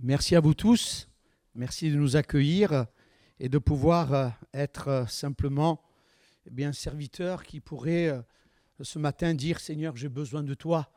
Merci à vous tous. Merci de nous accueillir et de pouvoir euh, être euh, simplement eh bien serviteur qui pourrait euh, ce matin dire Seigneur, j'ai besoin de toi.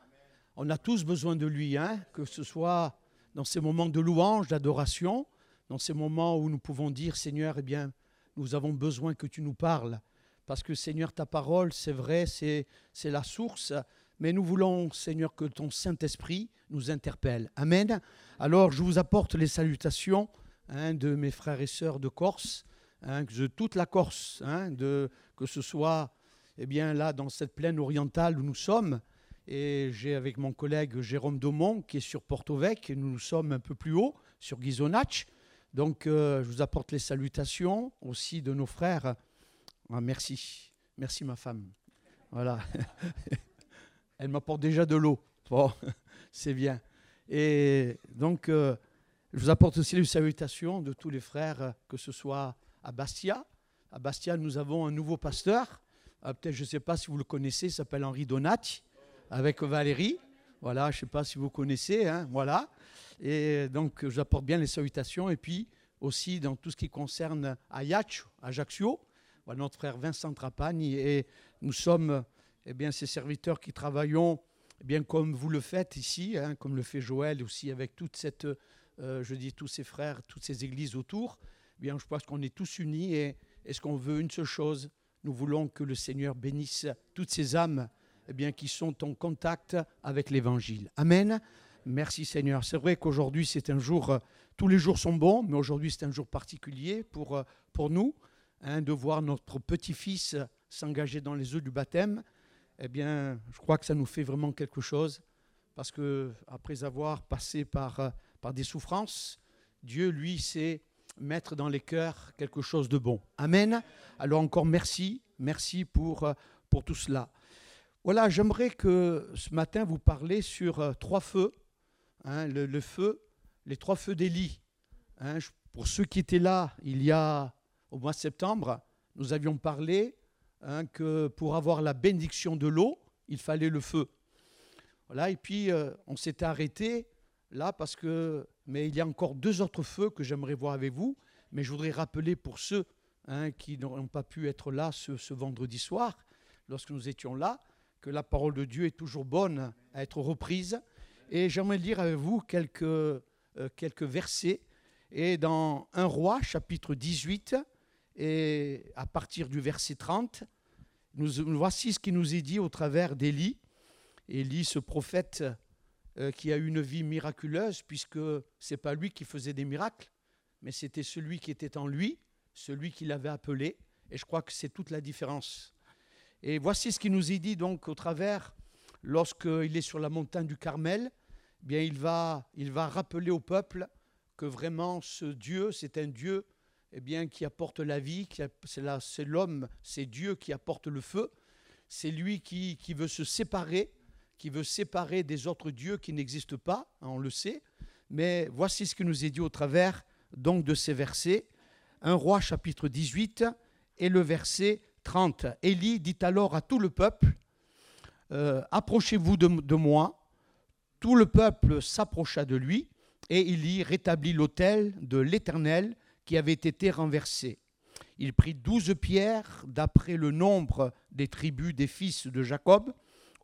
On a tous besoin de lui, hein, que ce soit dans ces moments de louange, d'adoration, dans ces moments où nous pouvons dire Seigneur, eh bien, nous avons besoin que tu nous parles. Parce que Seigneur, ta parole, c'est vrai, c'est la source, mais nous voulons, Seigneur, que ton Saint-Esprit nous interpelle. Amen. Alors, je vous apporte les salutations hein, de mes frères et sœurs de Corse, hein, de toute la Corse, hein, que ce soit eh là dans cette plaine orientale où nous sommes. Et j'ai avec mon collègue Jérôme Daumont qui est sur Porto Vec, et nous sommes un peu plus haut, sur Ghisonach. Donc, euh, je vous apporte les salutations aussi de nos frères. Ah, merci. Merci, ma femme. Voilà. Elle m'apporte déjà de l'eau. Bon, c'est bien. Et donc, euh, je vous apporte aussi les salutations de tous les frères, que ce soit à Bastia. À Bastia, nous avons un nouveau pasteur. Euh, peut-être, je ne sais pas si vous le connaissez, il s'appelle Henri Donati, avec Valérie. Voilà, je ne sais pas si vous connaissez. Hein, voilà. Et donc, je vous apporte bien les salutations. Et puis, aussi dans tout ce qui concerne Ajaccio, notre frère Vincent Trapani. Et nous sommes eh bien, ces serviteurs qui travaillons eh bien, comme vous le faites ici, hein, comme le fait Joël aussi avec toute cette, euh, je dis tous ses frères, toutes ces églises autour. Eh bien, je pense qu'on est tous unis et est-ce qu'on veut une seule chose? Nous voulons que le Seigneur bénisse toutes ces âmes eh bien, qui sont en contact avec l'Évangile. Amen. Merci Seigneur. C'est vrai qu'aujourd'hui c'est un jour, euh, tous les jours sont bons, mais aujourd'hui c'est un jour particulier pour, euh, pour nous, hein, de voir notre petit-fils s'engager dans les eaux du baptême. Eh bien, je crois que ça nous fait vraiment quelque chose, parce que après avoir passé par, euh, par des souffrances, Dieu, lui, sait mettre dans les cœurs quelque chose de bon. Amen. Alors encore merci, merci pour, pour tout cela. Voilà, j'aimerais que ce matin vous parler sur trois feux Hein, le, feu, les trois feux d'Élie. Hein, pour ceux qui étaient là il y a au mois de septembre, nous avions parlé hein, que pour avoir la bénédiction de l'eau, il fallait le feu. Voilà, et puis euh, on s'était arrêté là parce que, mais il y a encore deux autres feux que j'aimerais voir avec vous, mais je voudrais rappeler pour ceux qui n'ont pas pu être là ce, ce vendredi soir, lorsque nous étions là, que la parole de Dieu est toujours bonne à être reprise et j'aimerais lire avec vous quelques, euh, quelques versets. Et dans 1 roi, chapitre 18, et à partir du verset 30, nous, voici ce qui nous est dit au travers d'Élie. Élie, ce prophète euh, qui a eu une vie miraculeuse, puisque ce n'est pas lui qui faisait des miracles, mais c'était celui qui était en lui, celui qui l'avait appelé. Et je crois que c'est toute la différence. Et voici ce qui nous est dit donc au travers, lorsqu'il est sur la montagne du Carmel, bien il va, il va rappeler au peuple que vraiment ce Dieu, c'est un Dieu eh qui apporte la vie, c'est l'homme, c'est Dieu qui apporte le feu, c'est lui qui, veut se séparer, qui veut séparer des autres dieux qui n'existent pas, hein, on le sait, mais voici ce qui nous est dit au travers donc de ces versets. Un roi chapitre 18 et le verset 30. Élie dit alors à tout le peuple, euh, approchez-vous de moi tout le peuple s'approcha de lui, et y rétablit l'autel de l'Éternel qui avait été renversé. Il prit douze pierres d'après le nombre des tribus des fils de Jacob,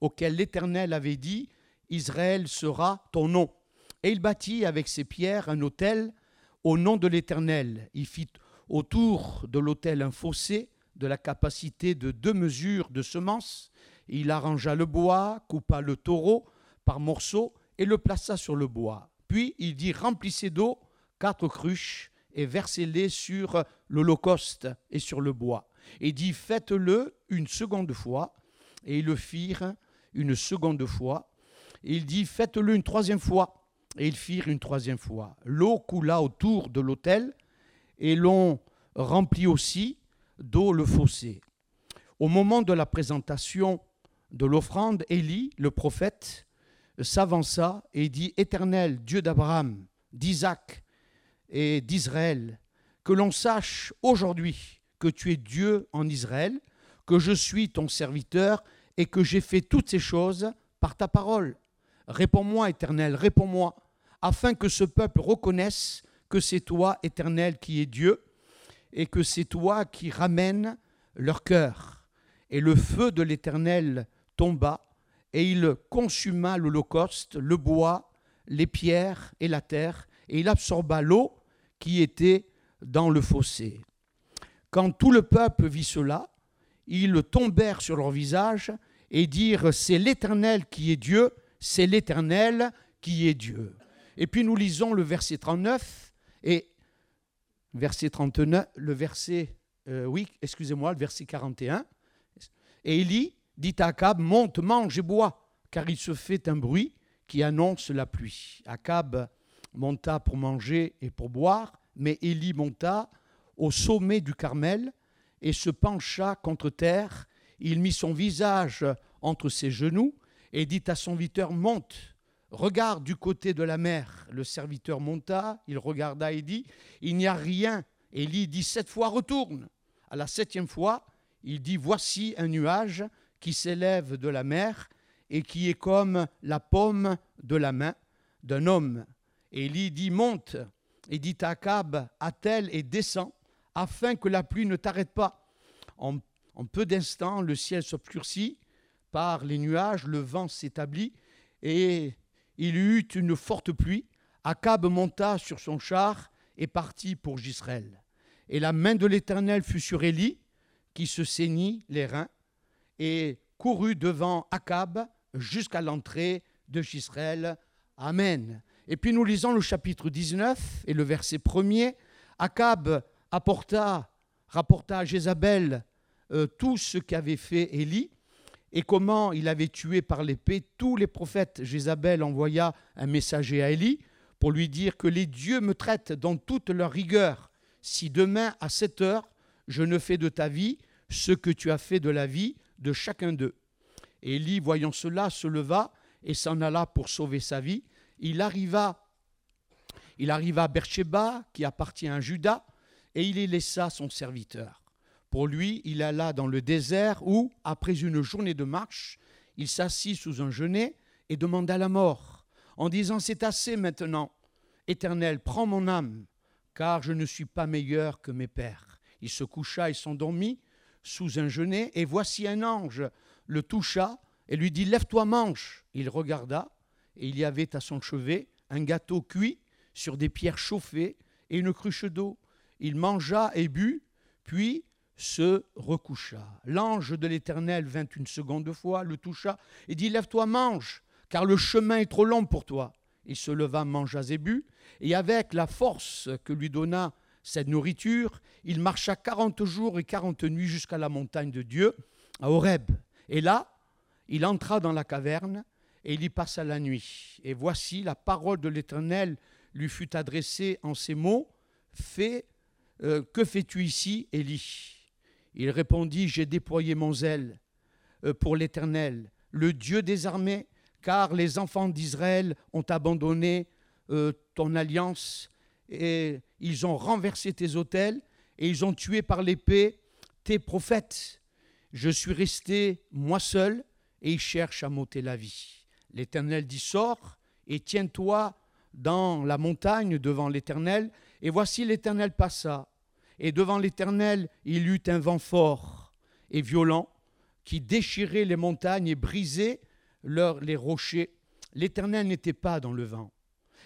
auxquelles l'Éternel avait dit, Israël sera ton nom. Et il bâtit avec ces pierres un autel au nom de l'Éternel. Il fit autour de l'autel un fossé de la capacité de deux mesures de semences. Il arrangea le bois, coupa le taureau, par morceaux et le plaça sur le bois. Puis il dit Remplissez d'eau quatre cruches et versez-les sur l'Holocauste et sur le bois. Et dit Faites-le une seconde fois. Et ils le firent une seconde fois. Et il dit Faites-le une troisième fois. Et ils firent une troisième fois. L'eau coula autour de l'autel et l'on remplit aussi d'eau le fossé. Au moment de la présentation de l'offrande, Élie, le prophète, s'avança et dit Éternel, Dieu d'Abraham, d'Isaac et d'Israël, que l'on sache aujourd'hui que tu es Dieu en Israël, que je suis ton serviteur et que j'ai fait toutes ces choses par ta parole. Réponds-moi, Éternel, réponds-moi, afin que ce peuple reconnaisse que c'est toi, Éternel, qui es Dieu, et que c'est toi qui ramènes leur cœur. Et le feu de l'Éternel tomba, et il consuma l'holocauste, le bois, les pierres et la terre, et il absorba l'eau qui était dans le fossé. Quand tout le peuple vit cela, ils tombèrent sur leur visage et dirent, c'est l'Éternel qui est Dieu, c'est l'Éternel qui est Dieu. Et puis nous lisons le verset 39 et verset 39, le verset, euh, oui, excusez-moi, le verset 41. Et Élie dit à Akab, monte, mange et bois, car il se fait un bruit qui annonce la pluie. Monta pour manger et pour boire, mais Élie monta au sommet du Carmel et se pencha contre terre. Il mit son visage entre ses genoux et dit à son serviteur, monte, regarde du côté de la mer. Le serviteur monta, il regarda et dit, il n'y a rien. Élie dit sept fois, retourne. À la septième fois, il dit, voici un nuage qui s'élève de la mer et qui est comme la paume de la main d'un homme. Élie dit, monte, et dit à Akab, attelle et descend, afin que la pluie ne t'arrête pas. En, en peu d'instants, le ciel s'obscurcit par les nuages, le vent s'établit, et il y eut une forte pluie. Akab monta sur son char et partit pour Gisraël. Et la main de l'Éternel fut sur Élie, qui se saignit les reins, et courut devant Akab jusqu'à l'entrée de Gisraël. Amen. Et puis nous lisons le chapitre 19 et le verset 1er. Akab apporta, rapporta à Jézabel euh, tout ce qu'avait fait Élie et comment il avait tué par l'épée tous les prophètes. Jézabel envoya un messager à Élie pour lui dire que les dieux me traitent dans toute leur rigueur. Si demain à cette heure je ne fais de ta vie ce que tu as fait de la vie de chacun d'eux. Élie, voyant cela, se leva et s'en alla pour sauver sa vie. Il arriva, il arriva à Beersheba, qui appartient à Juda, et il y laissa son serviteur. Pour lui, il alla dans le désert où, après une journée de marche, il s'assit sous un genêt et demanda la mort, en disant C'est assez maintenant, Éternel, prends mon âme, car je ne suis pas meilleur que mes pères. Il se coucha et s'endormit sous un genêt, et voici un ange le toucha et lui dit Lève-toi, mange. Il regarda, et il y avait à son chevet un gâteau cuit sur des pierres chauffées et une cruche d'eau. Il mangea et but, puis se recoucha. L'ange de l'Éternel vint une seconde fois, le toucha et dit Lève-toi, mange, car le chemin est trop long pour toi. Il se leva, mangea et but, et avec la force que lui donna cette nourriture, il marcha quarante jours et quarante nuits jusqu'à la montagne de Dieu, à Horeb. Et là, il entra dans la caverne et il y passa la nuit. Et voici, la parole de l'Éternel lui fut adressée en ces mots Fais, euh, que fais-tu ici, Élie? Il répondit J'ai déployé mon zèle euh, pour l'Éternel, le Dieu des armées, car les enfants d'Israël ont abandonné euh, ton alliance et ils ont renversé tes autels et ils ont tué par l'épée tes prophètes. Je suis resté moi seul et ils cherchent à m'ôter la vie. L'Éternel dit Sors et tiens-toi dans la montagne devant l'Éternel. Et voici l'Éternel passa. Et devant l'Éternel, il eut un vent fort et violent qui déchirait les montagnes et brisait les rochers. L'Éternel n'était pas dans le vent.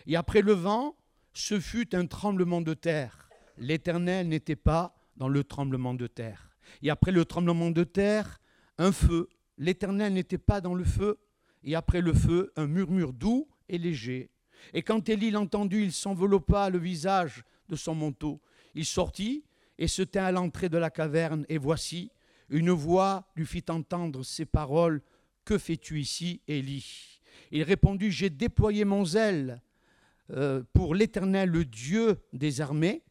Et après le vent, ce fut un tremblement de terre. L'Éternel n'était pas dans le tremblement de terre. Et après le tremblement de terre, un feu. L'Éternel n'était pas dans le feu. Et après le feu, un murmure doux et léger. Et quand Élie l'entendit, il s'enveloppa le visage de son manteau. Il sortit et se tint à l'entrée de la caverne. Et voici, une voix lui fit entendre ces paroles. Que fais-tu ici, Élie? Il répondit, J'ai déployé mon zèle euh, pour l'Éternel, le Dieu des armées,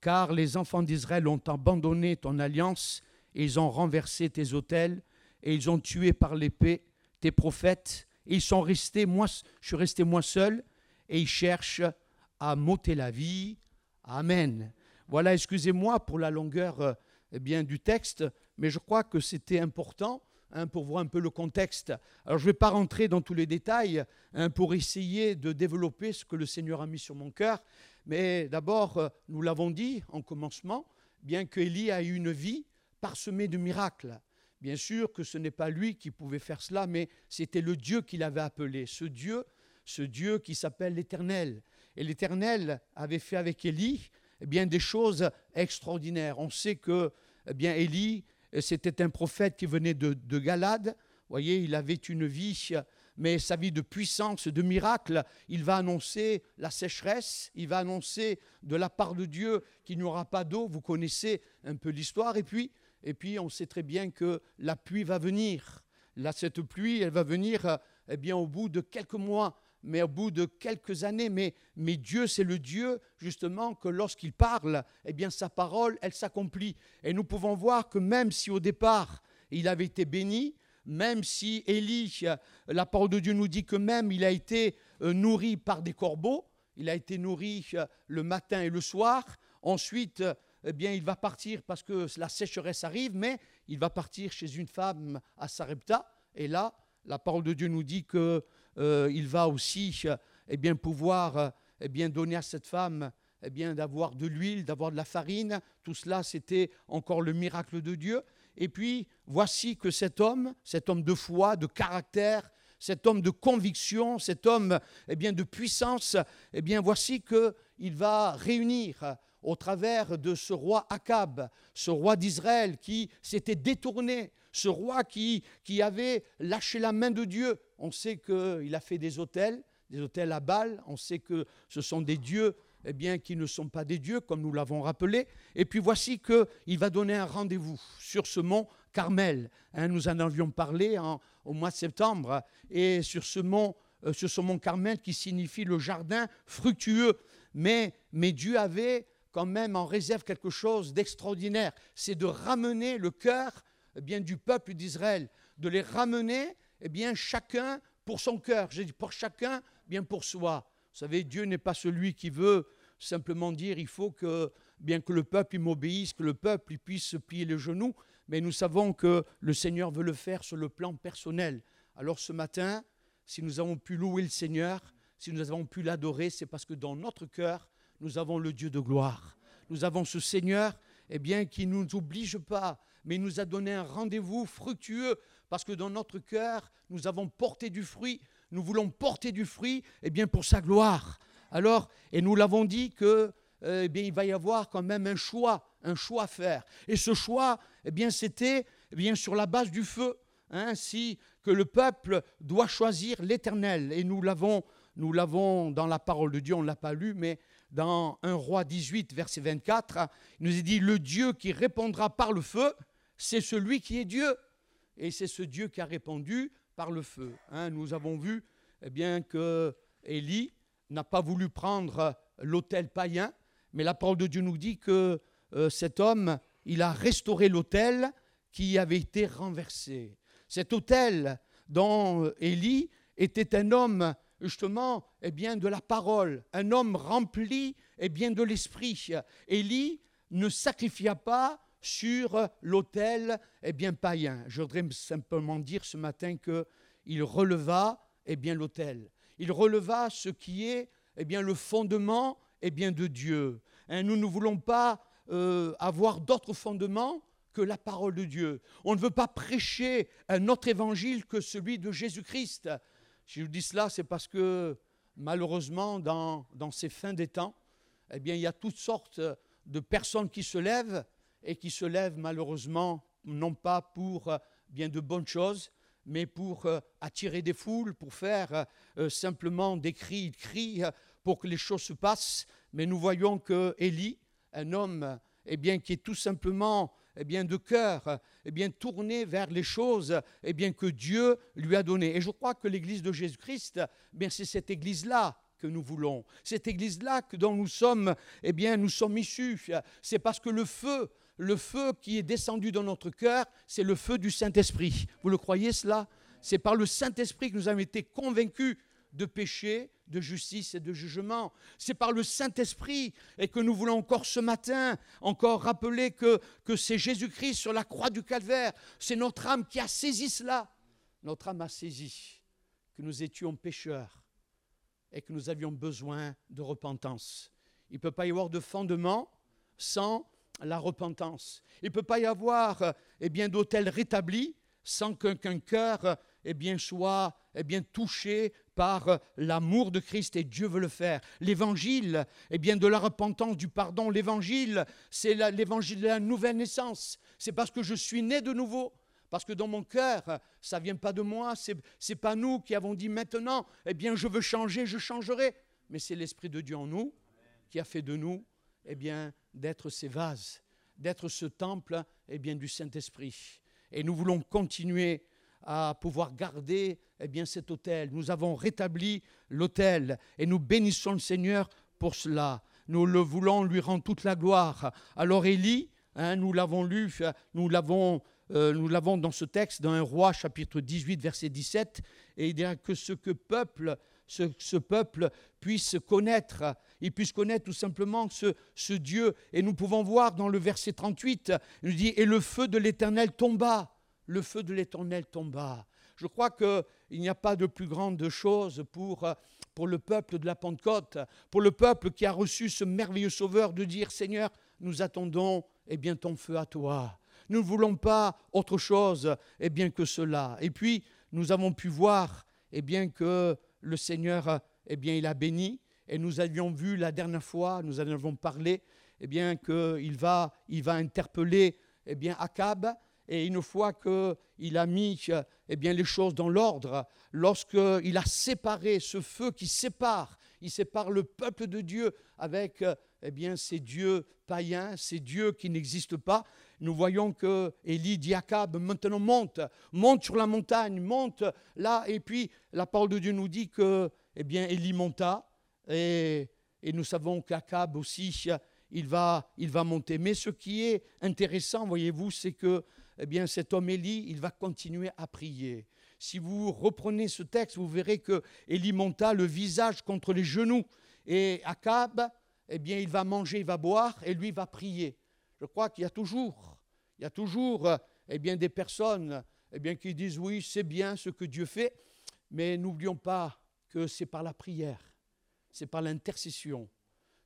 car les enfants d'Israël ont abandonné ton alliance, et ils ont renversé tes autels, et ils ont tué par l'épée tes prophètes, ils sont restés, moi, je suis resté moi seul, et ils cherchent à m'ôter la vie. Amen. Voilà, excusez-moi pour la longueur eh bien, du texte, mais je crois que c'était important hein, pour voir un peu le contexte. Alors je ne vais pas rentrer dans tous les détails hein, pour essayer de développer ce que le Seigneur a mis sur mon cœur, mais d'abord, euh, nous l'avons dit en commencement, bien qu'Élie a eu une vie parsemée de miracles. Bien sûr que ce n'est pas lui qui pouvait faire cela, mais c'était le Dieu qui l'avait appelé, ce Dieu, ce Dieu qui s'appelle l'Éternel. Et l'Éternel avait fait avec Élie eh bien, des choses extraordinaires. On sait que eh bien, Élie, c'était un prophète qui venait de, de Galade. Voyez, il avait une vie, mais sa vie de puissance, de miracle. Il va annoncer la sécheresse, il va annoncer de la part de Dieu qu'il n'y aura pas d'eau. Vous connaissez un peu l'histoire. Et puis, et puis, on sait très bien que la pluie va venir. Là, cette pluie, elle va venir eh bien, au bout de quelques mois mais au bout de quelques années. Mais, Dieu, c'est le Dieu, justement, que lorsqu'il parle, eh bien, sa parole, elle s'accomplit. Et nous pouvons voir que même si au départ, il avait été béni, même si Élie, la parole de Dieu nous dit que même il a été euh, nourri par des corbeaux, il a été nourri euh, le matin et le soir, ensuite, eh bien, il va partir parce que la sécheresse arrive, mais il va partir chez une femme à Sarepta, et là, la parole de Dieu nous dit que euh, va aussi eh bien, pouvoir eh bien, donner à cette femme eh bien, d'avoir de l'huile, d'avoir de la farine. Tout cela, c'était encore le miracle de Dieu. Et puis, voici que cet homme, cet homme de foi, de caractère, cet homme de conviction, cet homme eh bien, de puissance, eh bien, voici qu'il va réunir au travers de ce roi Akab, ce roi d'Israël qui s'était détourné, ce roi qui, qui avait lâché la main de Dieu. On sait qu'il a fait des hôtels, des hôtels à Bâle, on sait que ce sont des dieux eh bien, qui ne sont pas des dieux, comme nous l'avons rappelé. Et puis voici qu'il va donner un rendez-vous sur ce mont Carmel. Hein, nous en avions parlé au mois de septembre. Et sur ce mont, euh, sur ce mont Carmel qui signifie le jardin fructueux. Mais, mais Dieu avait quand même en réserve quelque chose d'extraordinaire, c'est de ramener le cœur eh bien, du peuple d'Israël, de les ramener eh bien, chacun pour son cœur. J'ai dit pour chacun, bien pour soi. Vous savez, Dieu n'est pas celui qui veut simplement dire il faut que, bien que le peuple m'obéisse, que le peuple puisse se plier les genoux, mais nous savons que le Seigneur veut le faire sur le plan personnel. Alors ce matin, si nous avons pu louer le Seigneur, si nous avons pu l'adorer, c'est parce que dans notre cœur, nous avons le Dieu de gloire. Nous avons ce Seigneur eh bien, qui ne nous oblige pas, mais nous a donné un rendez-vous fructueux, parce que dans notre cœur, nous avons porté du fruit, nous voulons porter du fruit eh bien, pour sa gloire. Alors, et nous l'avons dit que eh bien, il va y avoir quand même un choix, un choix à faire. Et ce choix, eh bien, c'était eh bien, sur la base du feu, ainsi hein, que le peuple doit choisir l'Éternel. Et nous l'avons, nous l'avons dans la parole de Dieu, on ne l'a pas lu, mais dans 1 roi 18, verset 24, il nous est dit, le Dieu qui répondra par le feu, c'est celui qui est Dieu. Et c'est ce Dieu qui a répondu par le feu. Hein. nous avons vu eh bien, que Élie n'a pas voulu prendre l'autel païen, mais la parole de Dieu nous dit que euh, cet homme, il a restauré l'autel qui avait été renversé. Cet autel dont Élie était un homme justement eh bien, de la parole, un homme rempli eh bien, de l'esprit. Élie ne sacrifia pas sur l'autel eh bien, païen. Je voudrais simplement dire ce matin qu'il releva eh bien, l'autel. Il releva ce qui est eh bien, le fondement eh bien, de Dieu. Hein, nous ne voulons pas euh, avoir d'autres fondements que la parole de Dieu. On ne veut pas prêcher un autre évangile que celui de Jésus-Christ. Si je dis cela, c'est parce que malheureusement, dans, ces fins des temps, eh il y a toutes sortes de personnes qui se lèvent et qui se lèvent malheureusement non pas pour euh, bien de bonnes choses, mais pour euh, attirer des foules, pour faire euh, simplement des cris, cris pour que les choses se passent. Mais nous voyons que Élie, un homme eh bien, qui est tout simplement eh bien, de cœur, eh bien, tourné vers les choses eh bien, que Dieu lui a données. Et je crois que l'Église de Jésus-Christ, eh c'est cette Église-là que nous voulons. Cette Église-là dont nous sommes, eh bien, nous sommes issus. C'est parce que le feu, le feu qui est descendu dans notre cœur, c'est le feu du Saint-Esprit. Vous le croyez cela? C'est par le Saint-Esprit que nous avons été convaincus de péché, de justice et de jugement. C'est par le Saint-Esprit et que nous voulons encore ce matin, encore rappeler que, que c'est Jésus-Christ sur la croix du calvaire. C'est notre âme qui a saisi cela. Notre âme a saisi que nous étions pécheurs et que nous avions besoin de repentance. Il ne peut pas y avoir de fondement sans la repentance. Il ne peut pas y avoir eh bien, d'hôtel rétabli sans qu'un cœur eh bien, soit eh bien, touché par l'amour de Christ et Dieu veut le faire. L'évangile, eh bien, de la repentance, du pardon, l'évangile, c'est l'évangile de la nouvelle naissance. C'est parce que je suis né de nouveau. Parce que dans mon cœur, ça ne vient pas de moi, ce n'est pas nous qui avons dit maintenant, eh bien, je veux changer, je changerai. Mais c'est l'Esprit de Dieu en nous qui a fait de nous, eh bien, d'être ces vases, d'être ce temple, eh bien, du Saint-Esprit. Et nous voulons continuer à pouvoir garder eh bien, cet autel. Nous avons rétabli l'autel et nous bénissons le Seigneur pour cela. Nous le voulons lui rendre toute la gloire. Alors Élie, hein, nous l'avons lu, nous l'avons, euh, nous l'avons dans ce texte, dans un roi chapitre 18, verset 17, et il dira que ce que peuple, ce, peuple puisse connaître, il puisse connaître tout simplement ce, ce Dieu. Et nous pouvons voir dans le verset 38, il nous dit, et le feu de l'Éternel tomba le feu de l'Éternel tomba. Je crois qu'il n'y a pas de plus grande chose pour, pour le peuple de la Pentecôte, pour le peuple qui a reçu ce merveilleux Sauveur, de dire Seigneur, nous attendons eh bien, ton feu à toi. Nous ne voulons pas autre chose eh bien, que cela. Et puis, nous avons pu voir eh bien, que le Seigneur eh bien, il a béni. Et nous avions vu la dernière fois, nous en avons parlé, eh bien, qu'il va, il va interpeller eh bien, Akab et une fois qu'il a mis eh bien, les choses dans l'ordre, lorsqu'il a séparé ce feu qui sépare, il sépare le peuple de Dieu avec eh bien, ces dieux païens, ces dieux qui n'existent pas, nous voyons que Élie dit maintenant monte, monte sur la montagne, monte là, et puis la parole de Dieu nous dit que eh bien, Élie monta, et, et nous savons qu'Akab aussi, il va, il va monter. Mais ce qui est intéressant, voyez-vous, c'est que eh bien, cet homme Élie, il va continuer à prier. Si vous reprenez ce texte, vous verrez que Élie monta le visage contre les genoux. Et Akab, eh bien, il va manger, il va boire, et lui va prier. Je crois qu'il y a toujours, il y a toujours eh bien, des personnes eh bien, qui disent oui, c'est bien ce que Dieu fait, mais n'oublions pas que c'est par la prière, c'est par l'intercession,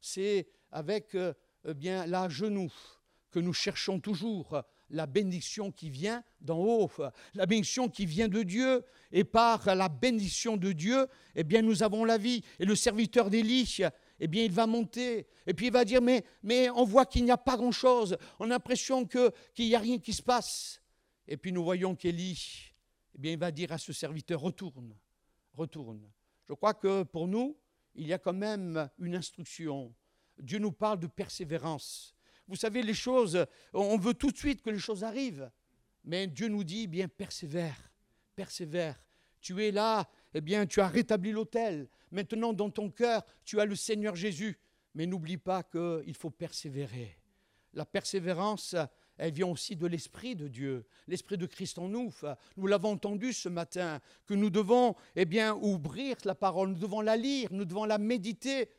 c'est avec eh bien, la genou que nous cherchons toujours la bénédiction qui vient d'en haut, la bénédiction qui vient de Dieu. Et par la bénédiction de Dieu, eh bien, nous avons la vie. Et le serviteur d'Élie, eh bien, il va monter. Et puis il va dire, mais, mais on voit qu'il n'y a pas grand-chose. On a l'impression qu'il n'y a rien qui se passe. Et puis nous voyons qu'Élie, eh bien, il va dire à ce serviteur, retourne, retourne. Je crois que pour nous, il y a quand même une instruction. Dieu nous parle de persévérance. Vous savez, les choses, on veut tout de suite que les choses arrivent. Mais Dieu nous dit, bien, persévère, persévère. Tu es là, eh bien, tu as rétabli l'autel. Maintenant, dans ton cœur, tu as le Seigneur Jésus. Mais n'oublie pas qu'il faut persévérer. La persévérance, elle vient aussi de l'Esprit de Dieu, l'Esprit de Christ en nous. Nous l'avons entendu ce matin, que nous devons eh bien, ouvrir la parole, nous devons la lire, nous devons la méditer,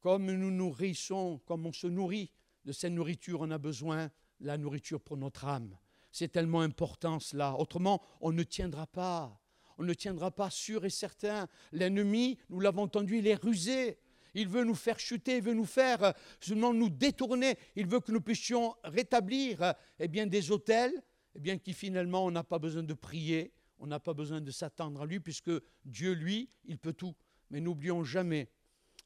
comme nous nourrissons, comme on se nourrit de cette nourriture, on a besoin la nourriture pour notre âme. C'est tellement important cela. Autrement, on ne tiendra pas. On ne tiendra pas sûr et certain. L'ennemi, nous l'avons entendu, il est rusé. Il veut nous faire chuter, il veut nous faire euh, seulement nous détourner. Il veut que nous puissions rétablir euh, eh bien, des hôtels, eh bien, qui finalement, on n'a pas besoin de prier, on n'a pas besoin de s'attendre à lui, puisque Dieu, lui, il peut tout. Mais n'oublions jamais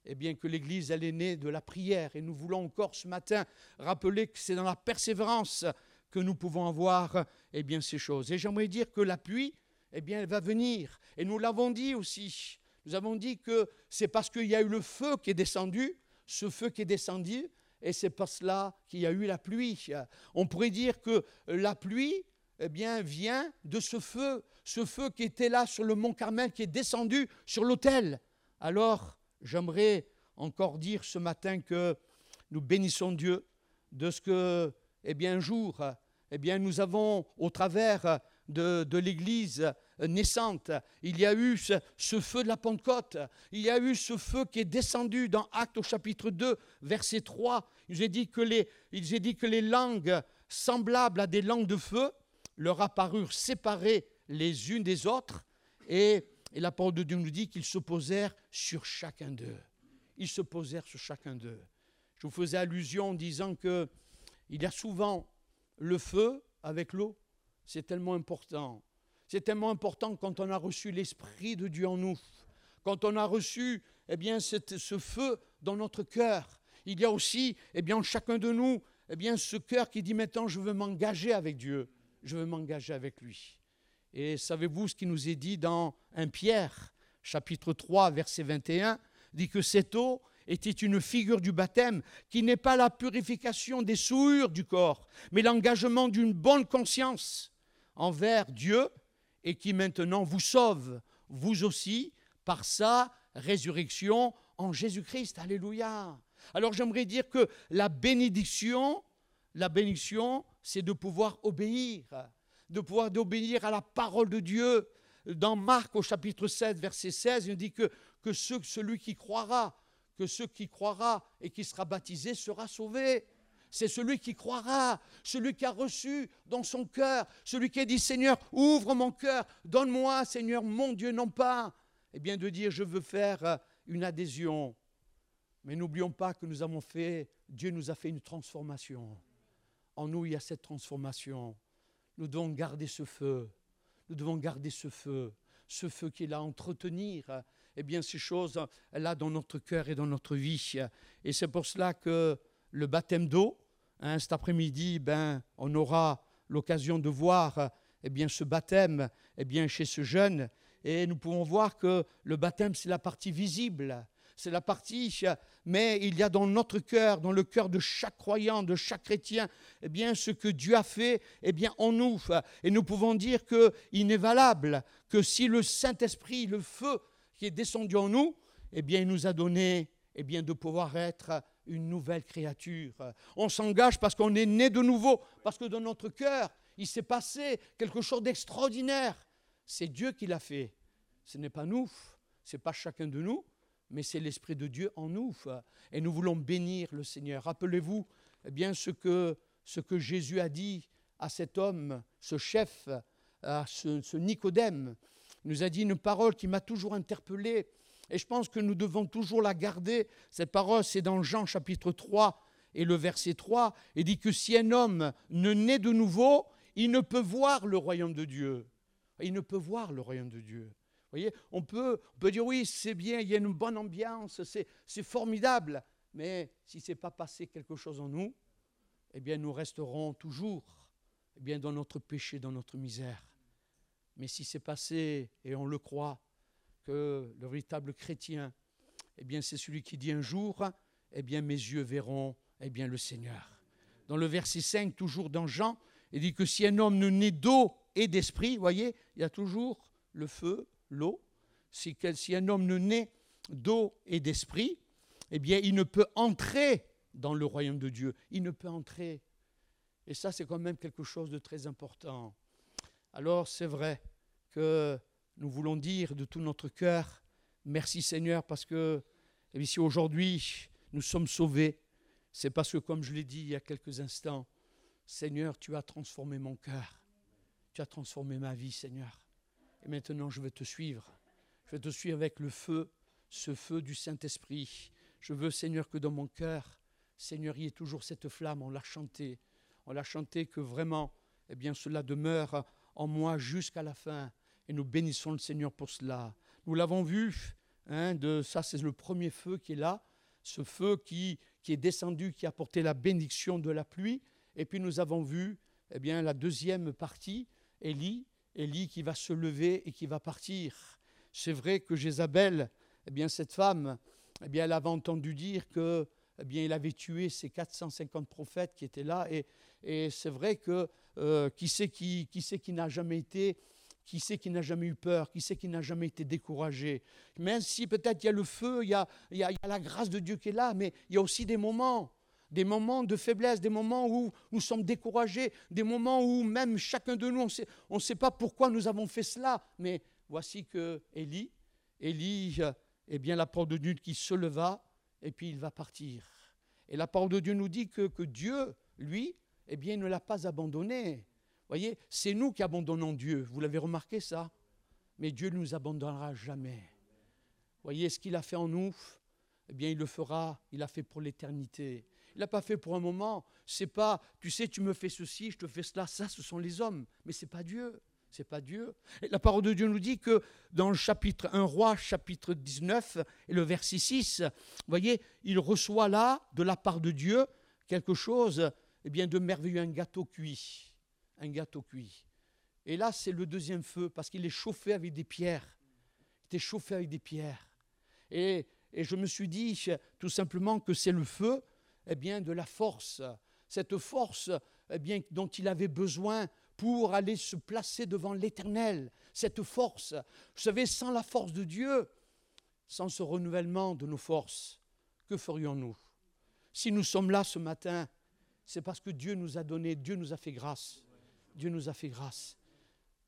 eh bien, que l'Église, elle est née de la prière. Et nous voulons encore ce matin rappeler que c'est dans la persévérance que nous pouvons avoir eh ces choses. Et j'aimerais dire que la pluie, eh bien, elle va venir. Et nous l'avons dit aussi. Nous avons dit que c'est parce qu'il y a eu le feu qui est descendu, ce feu qui est descendu, et c'est pour cela qu'il y a eu la pluie. On pourrait dire que la pluie, eh bien, vient de ce feu, ce feu qui était là sur le mont Carmel, qui est descendu sur l'autel. Alors, j'aimerais encore dire ce matin que nous bénissons Dieu de ce que, eh bien, un jour, eh bien, nous avons, au travers de, l'Église, naissante. Il y a eu ce, feu de la Pentecôte. Il y a eu ce feu qui est descendu dans Actes au chapitre 2, verset 3. Il est dit que les, dit que les langues semblables à des langues de feu leur apparurent séparées les unes des autres. Et, et la parole de Dieu nous dit qu'ils se posèrent sur chacun d'eux. Ils se posèrent sur chacun d'eux. Je vous faisais allusion en disant que il y a souvent le feu avec l'eau. C'est tellement important. C'est tellement important quand on a reçu l'Esprit de Dieu en nous, quand on a reçu eh bien, ce feu dans notre cœur. Il y a aussi eh bien, chacun de nous eh bien, ce cœur qui dit maintenant je veux m'engager avec Dieu, je veux m'engager avec lui. Et savez-vous ce qui nous est dit dans 1 Pierre, chapitre 3, verset 21, dit que cette eau était une figure du baptême qui n'est pas la purification des souillures du corps, mais l'engagement d'une bonne conscience envers Dieu et qui maintenant vous sauve, vous aussi, par sa résurrection en Jésus-Christ. Alléluia. Alors j'aimerais dire que la bénédiction, la bénédiction, c'est de pouvoir obéir, de pouvoir obéir à la parole de Dieu. Dans Marc au chapitre 7, verset 16, il dit que, que celui qui croira, que ceux qui croira et qui sera baptisé sera sauvé. C'est celui qui croira, celui qui a reçu dans son cœur, celui qui a dit Seigneur, ouvre mon cœur, donne-moi, Seigneur, mon Dieu, non pas, eh bien de dire je veux faire euh, une adhésion. Mais n'oublions pas que nous avons fait, Dieu nous a fait une transformation. En nous, il y a cette transformation. Nous devons garder ce feu. Nous devons garder ce feu, ce feu qui est là entretenir eh bien, ces choses là dans notre cœur et dans notre vie. Et c'est pour cela que le baptême d'eau, Hein, cet après-midi, ben, on aura l'occasion de voir eh bien, ce baptême eh bien, chez ce jeune. Et nous pouvons voir que le baptême, c'est la partie visible. C'est la partie, mais il y a dans notre cœur, dans le cœur de chaque croyant, de chaque chrétien, eh bien, ce que Dieu a fait eh bien, en nous. Et nous pouvons dire qu'il n'est valable que si le Saint-Esprit, le feu qui est descendu en nous, eh bien, il nous a donné eh bien, de pouvoir être une nouvelle créature. On s'engage parce qu'on est né de nouveau, parce que dans notre cœur, il s'est passé quelque chose d'extraordinaire. C'est Dieu qui l'a fait. Ce n'est pas nous, ce n'est pas chacun de nous, mais c'est l'Esprit de Dieu en nous. Et nous voulons bénir le Seigneur. Rappelez-vous eh bien ce que, ce que Jésus a dit à cet homme, ce chef, à ce, Nicodème. Il nous a dit une parole qui m'a toujours interpellé. Et je pense que nous devons toujours la garder. Cette parole, c'est dans Jean chapitre 3 et le verset 3. Il dit que si un homme ne naît de nouveau, il ne peut voir le royaume de Dieu. Il ne peut voir le royaume de Dieu. Voyez, on peut, on peut dire oui, c'est bien, il y a une bonne ambiance, c'est formidable. Mais si ce n'est pas passé quelque chose en nous, eh bien nous resterons toujours eh bien, dans notre péché, dans notre misère. Mais si c'est passé, et on le croit, que le véritable chrétien, eh bien, c'est celui qui dit un jour, eh bien, mes yeux verront, eh bien, le Seigneur. Dans le verset 5, toujours dans Jean, il dit que si un homme ne naît d'eau et d'esprit, voyez, il y a toujours le feu, l'eau. Si, un homme ne naît d'eau et d'esprit, eh bien, il ne peut entrer dans le royaume de Dieu. Il ne peut entrer. Et ça, c'est quand même quelque chose de très important. Alors, c'est vrai que nous voulons dire de tout notre cœur, merci Seigneur, parce que eh si aujourd'hui nous sommes sauvés, c'est parce que, comme je l'ai dit il y a quelques instants, Seigneur, tu as transformé mon cœur, tu as transformé ma vie, Seigneur. Maintenant, je vais te suivre. Je vais te suivre avec le feu, ce feu du Saint-Esprit. Je veux, Seigneur, que dans mon cœur, Seigneur, il y ait toujours cette flamme. On l'a chanté. On l'a chanté que vraiment, eh bien, cela demeure en moi jusqu'à la fin. Et nous bénissons le Seigneur pour cela. Nous l'avons vu, hein, ça c'est le premier feu qui est là, ce feu qui, est descendu, qui a apporté la bénédiction de la pluie. Et puis nous avons vu eh bien, la deuxième partie, Élie, Élie qui va se lever et qui va partir. C'est vrai que Jézabel, eh bien, cette femme, eh bien, elle avait entendu dire que eh bien, il avait tué ces 450 prophètes qui étaient là. Et, c'est vrai que euh, qui sait qui, qui, qui n'a jamais été qui sait qui n'a jamais eu peur Qui sait qui n'a jamais été découragé? Même si peut-être il y a le feu, il, y a, la grâce de Dieu qui est là, mais il y a aussi des moments des moments de faiblesse, des moments où nous sommes découragés, des moments où même chacun de nous, on ne sait pas pourquoi nous avons fait cela. Mais voici que Élie, Élie, eh bien la parole de Dieu qui se leva, et puis il va partir. Et la parole de Dieu nous dit que, que Dieu, lui, eh bien, ne l'a pas abandonné. voyez, c'est nous qui abandonnons Dieu. Vous l'avez remarqué ça? Mais Dieu ne nous abandonnera jamais. voyez, ce qu'il a fait en nous, eh bien, il le fera, il l'a fait pour l'éternité. Il l'a pas fait pour un moment. C'est pas, tu sais, tu me fais ceci, je te fais cela. Ça, ce sont les hommes. Mais c'est pas Dieu. C'est pas Dieu. La parole de Dieu nous dit que dans le chapitre 1 roi, chapitre 19 et le verset 6, vous voyez, il reçoit là, de la part de Dieu, quelque chose eh bien, de merveilleux, un gâteau cuit. Un gâteau cuit. Et là, c'est le deuxième feu, parce qu'il est chauffé avec des pierres. Il était chauffé avec des pierres. Et, et je me suis dit tout simplement que c'est le feu eh bien, de la force, cette force eh bien, dont il avait besoin pour aller se placer devant l'Éternel, cette force. Vous savez, sans la force de Dieu, sans ce renouvellement de nos forces, que ferions-nous? Si nous sommes là ce matin, c'est parce que Dieu nous a donné, Dieu nous a fait grâce. Dieu nous a fait grâce.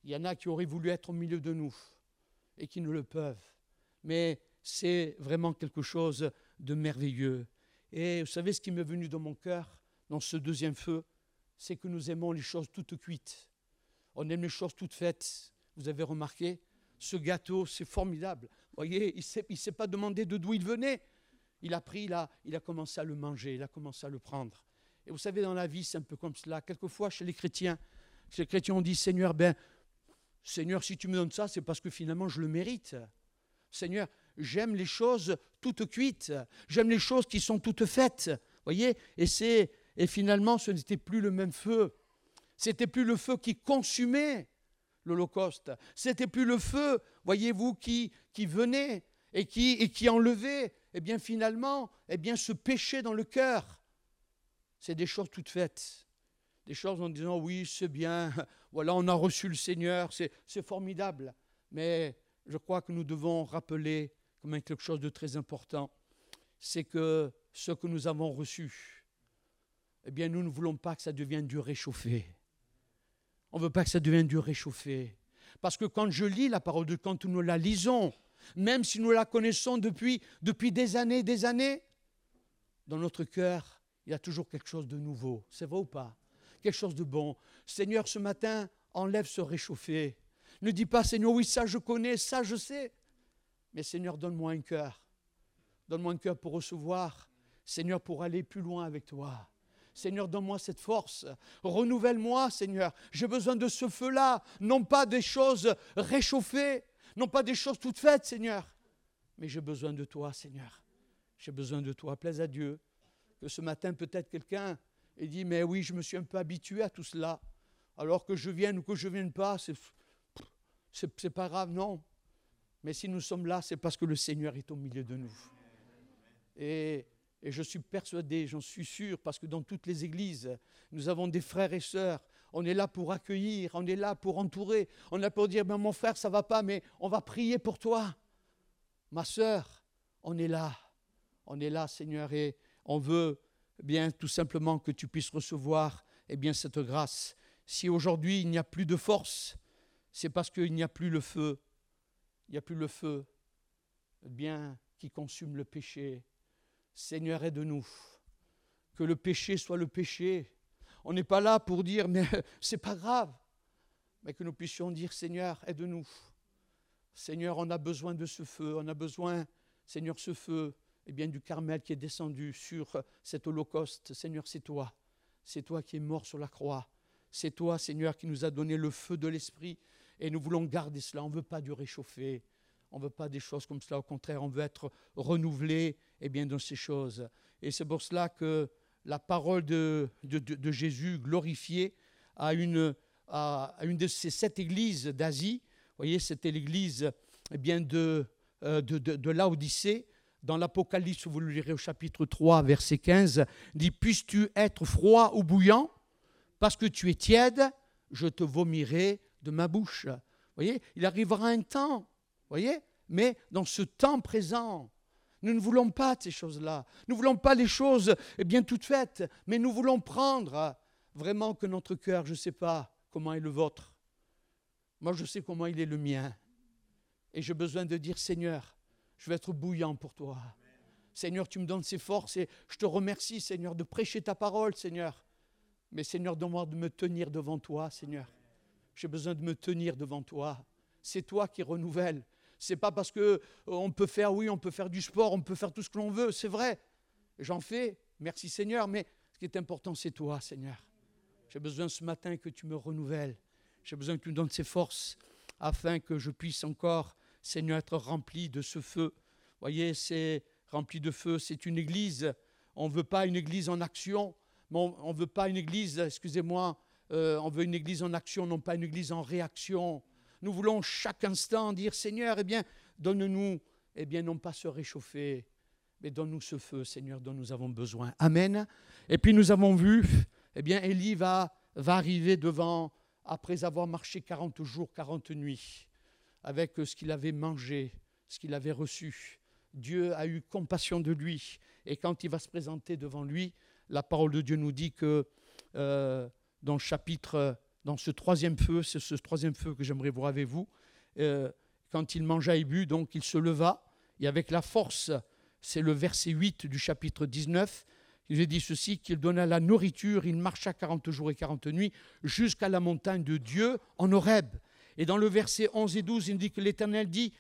Il y en a qui auraient voulu être au milieu de nous et qui ne le peuvent. Mais c'est vraiment quelque chose de merveilleux. Et vous savez ce qui m'est venu dans mon cœur, dans ce deuxième feu, c'est que nous aimons les choses toutes cuites. On aime les choses toutes faites. Vous avez remarqué? Ce gâteau, c'est formidable. Vous voyez, il ne s'est pas demandé de d'où il venait. Il a pris, là, il a commencé à le manger, il a commencé à le prendre. Et vous savez, dans la vie, c'est un peu comme cela. Quelquefois, chez les chrétiens, les chrétiens, on dit Seigneur, ben, Seigneur, si tu me donnes ça, c'est parce que finalement, je le mérite. Seigneur, j'aime les choses toutes cuites, j'aime les choses qui sont toutes faites. Voyez Et c'est et finalement ce n'était plus le même feu. C'était plus le feu qui consumait l'Holocauste. C'était plus le feu, voyez-vous, qui, qui venait et qui, et qui enlevait, eh bien finalement, eh bien ce péché dans le cœur. C'est des choses toutes faites. Des choses en disant oui, c'est bien, voilà, on a reçu le Seigneur, c'est formidable. Mais je crois que nous devons rappeler comme quelque chose de très important, c'est que ce que nous avons reçu, eh bien, nous ne voulons pas que ça devienne du réchauffé. On ne veut pas que ça devienne du réchauffé. Parce que quand je lis la parole de Dieu, quand nous la lisons, même si nous la connaissons depuis, depuis des années, des années, dans notre cœur, il y a toujours quelque chose de nouveau. C'est vrai ou pas? Quelque chose de bon. Seigneur, ce matin, enlève ce réchauffé. Ne dis pas, Seigneur, oui, ça je connais, ça je sais. Mais Seigneur, donne-moi un cœur. Donne-moi un cœur pour recevoir. Seigneur, pour aller plus loin avec toi. Seigneur, donne-moi cette force. Renouvelle-moi, Seigneur. J'ai besoin de ce feu-là. Non pas des choses réchauffées, non pas des choses toutes faites, Seigneur. Mais j'ai besoin de toi, Seigneur. J'ai besoin de toi. Plaise à Dieu. Que ce matin, peut-être quelqu'un ait dit, mais oui, je me suis un peu habitué à tout cela. Alors que je vienne ou que je ne vienne pas, c'est, pas grave, non. Mais si nous sommes là, c'est parce que le Seigneur est au milieu de nous. Et, je suis persuadé, j'en suis sûr, parce que dans toutes les églises, nous avons des frères et sœurs. On est là pour accueillir, on est là pour entourer, on est là pour dire, ben, mon frère, ça va pas, mais on va prier pour toi. Ma sœur, on est là. On est là, Seigneur, et on veut bien tout simplement que tu puisses recevoir eh bien, cette grâce. Si aujourd'hui il n'y a plus de force, c'est parce qu'il n'y a plus le feu il n'y a plus le feu, bien qui consume le péché. Seigneur, aide-nous. Que le péché soit le péché. On n'est pas là pour dire, mais c'est pas grave. Mais que nous puissions dire, Seigneur, aide-nous. Seigneur, on a besoin de ce feu. On a besoin, Seigneur, ce feu, eh bien, du Carmel qui est descendu sur cet holocauste. Seigneur, c'est toi. C'est toi qui es mort sur la croix. C'est toi, Seigneur, qui nous a donné le feu de l'Esprit et nous voulons garder cela. On ne veut pas du réchauffer. On ne veut pas des choses comme cela. Au contraire, on veut être renouvelé eh bien, dans ces choses. Et c'est pour cela que la parole de, Jésus glorifiée à une, de ces sept églises d'Asie, vous voyez, c'était l'église eh bien, de, euh, de. Dans l'Apocalypse, vous le lirez au chapitre 3, verset 15, dit Puisses-tu être froid ou bouillant? Parce que tu es tiède, je te vomirai de ma bouche. voyez, il arrivera un temps, voyez, mais dans ce temps présent, Nous ne voulons pas ces choses-là. Nous ne voulons pas les choses eh bien toutes faites, mais nous voulons prendre vraiment que notre cœur, je ne sais pas comment est le vôtre. Moi, je sais comment il est le mien. Et j'ai besoin de dire, Seigneur, je vais être bouillant pour toi. Seigneur, tu me donnes ces forces et je te remercie, Seigneur, de prêcher ta parole, Seigneur. Mais Seigneur, donne-moi de me tenir devant toi, Seigneur. J'ai besoin de me tenir devant toi. C'est toi qui renouvelle. C'est pas parce que euh, on peut faire, oui, on peut faire du sport, on peut faire tout ce que l'on veut, c'est vrai. J'en fais, merci Seigneur, mais ce qui est important, c'est toi, Seigneur. J'ai besoin ce matin que tu me renouvelles. J'ai besoin que tu me donnes ces forces afin que je puisse encore, Seigneur, être rempli de ce feu. Voyez, c'est rempli de feu, c'est une église. On ne veut pas une église en action, mais on ne veut pas une église, excusez-moi, euh, on veut une église en action, non pas une église en réaction. Nous voulons chaque instant dire Seigneur, eh bien, donne-nous, eh bien, non pas se réchauffer, mais donne-nous ce feu, Seigneur, dont nous avons besoin. Amen. Et puis nous avons vu, eh bien, Élie va, arriver devant, après avoir marché 40 jours, 40 nuits, avec ce qu'il avait mangé, ce qu'il avait reçu. Dieu a eu compassion de lui. Et quand il va se présenter devant lui, la parole de Dieu nous dit que euh, dans chapitre dans ce troisième feu, c'est ce troisième feu que j'aimerais voir avec vous. Euh, quand il mangea et but, donc il se leva, et avec la force, c'est le verset 8 du chapitre 19, il dit ceci, qu'il donna la nourriture, il marcha 40 jours et 40 nuits jusqu'à la montagne de Dieu en Horeb. Et dans le verset 11 et 12, il dit que l'Éternel dit,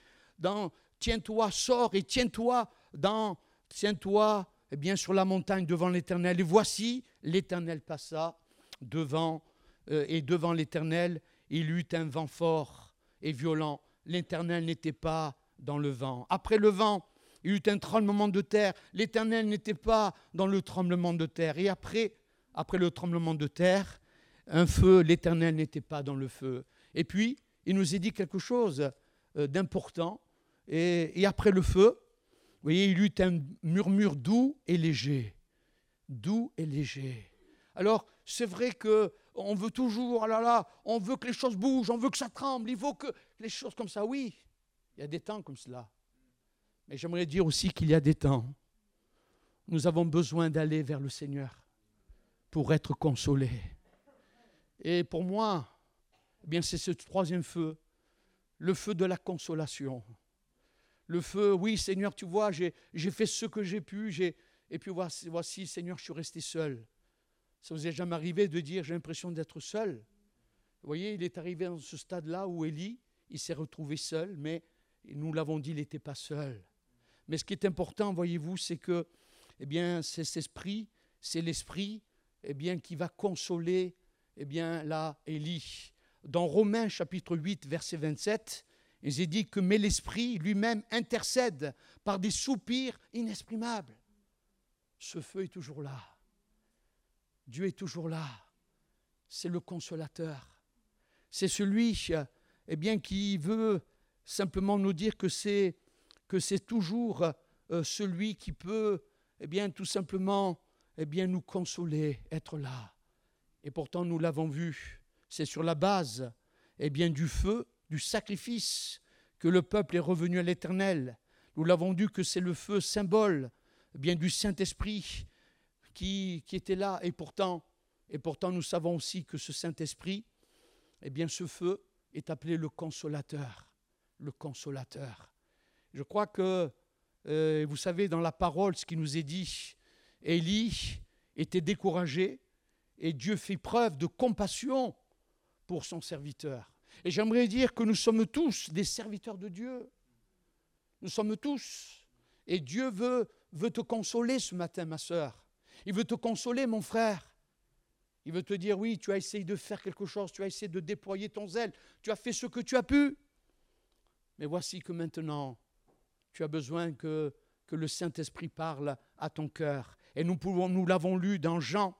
tiens-toi, sors et tiens-toi dans, tiens-toi eh bien sur la montagne devant l'Éternel. Et voici, l'Éternel passa devant euh, et devant l'Éternel, il eut un vent fort et violent. L'Éternel n'était pas dans le vent. Après le vent, il eut un tremblement de terre. L'Éternel n'était pas dans le tremblement de terre. Et après, après le tremblement de terre, un feu, l'Éternel n'était pas dans le feu. Et puis, il nous a dit quelque chose euh, d'important. Et, après le feu, il eut un murmure doux et léger. Doux et léger. Alors, c'est vrai que on veut toujours, ah on veut que les choses bougent, on veut que ça tremble, il faut que les choses comme ça, oui, il y a des temps comme cela. Mais j'aimerais dire aussi qu'il y a des temps. Nous avons besoin d'aller vers le Seigneur pour être consolés. Et pour moi, eh bien c'est ce troisième feu, le feu de la consolation. Le feu, oui Seigneur, tu vois, j'ai fait ce que j'ai pu, et puis voici, Seigneur, je suis resté seul. Ça vous est jamais arrivé de dire j'ai l'impression d'être seul? Vous voyez, il est arrivé dans ce stade-là où Élie, il s'est retrouvé seul, mais nous l'avons dit, il n'était pas seul. Mais ce qui est important, voyez-vous, c'est que, eh bien, c'est cet esprit, c'est l'esprit, eh bien, qui va consoler, eh bien, là, Élie. Dans Romains chapitre 8, verset 27, il est dit que mais l'esprit lui-même intercède par des soupirs inexprimables. Ce feu est toujours là. Dieu est toujours là. C'est le consolateur. C'est celui eh bien, qui veut simplement nous dire que c'est, toujours euh, celui qui peut eh bien, tout simplement eh bien, nous consoler, être là. Et pourtant, nous l'avons vu, c'est sur la base eh bien, du feu, du sacrifice, que le peuple est revenu à l'Éternel. Nous l'avons vu que c'est le feu symbole eh bien, du Saint-Esprit qui, était là. Et pourtant, et pourtant, nous savons aussi que ce Saint-Esprit, eh bien, ce feu est appelé le consolateur. Le consolateur. Je crois que, euh, vous savez, dans la parole, ce qui nous est dit, Élie était découragé et Dieu fait preuve de compassion pour son serviteur. Et j'aimerais dire que nous sommes tous des serviteurs de Dieu. Nous sommes tous. Et Dieu veut, te consoler ce matin, ma sœur. Il veut te consoler, mon frère. Il veut te dire, oui, tu as essayé de faire quelque chose, tu as essayé de déployer ton zèle, tu as fait ce que tu as pu. Mais voici que maintenant, tu as besoin que, que le Saint-Esprit parle à ton cœur. Et nous, pouvons, nous l'avons lu dans Jean,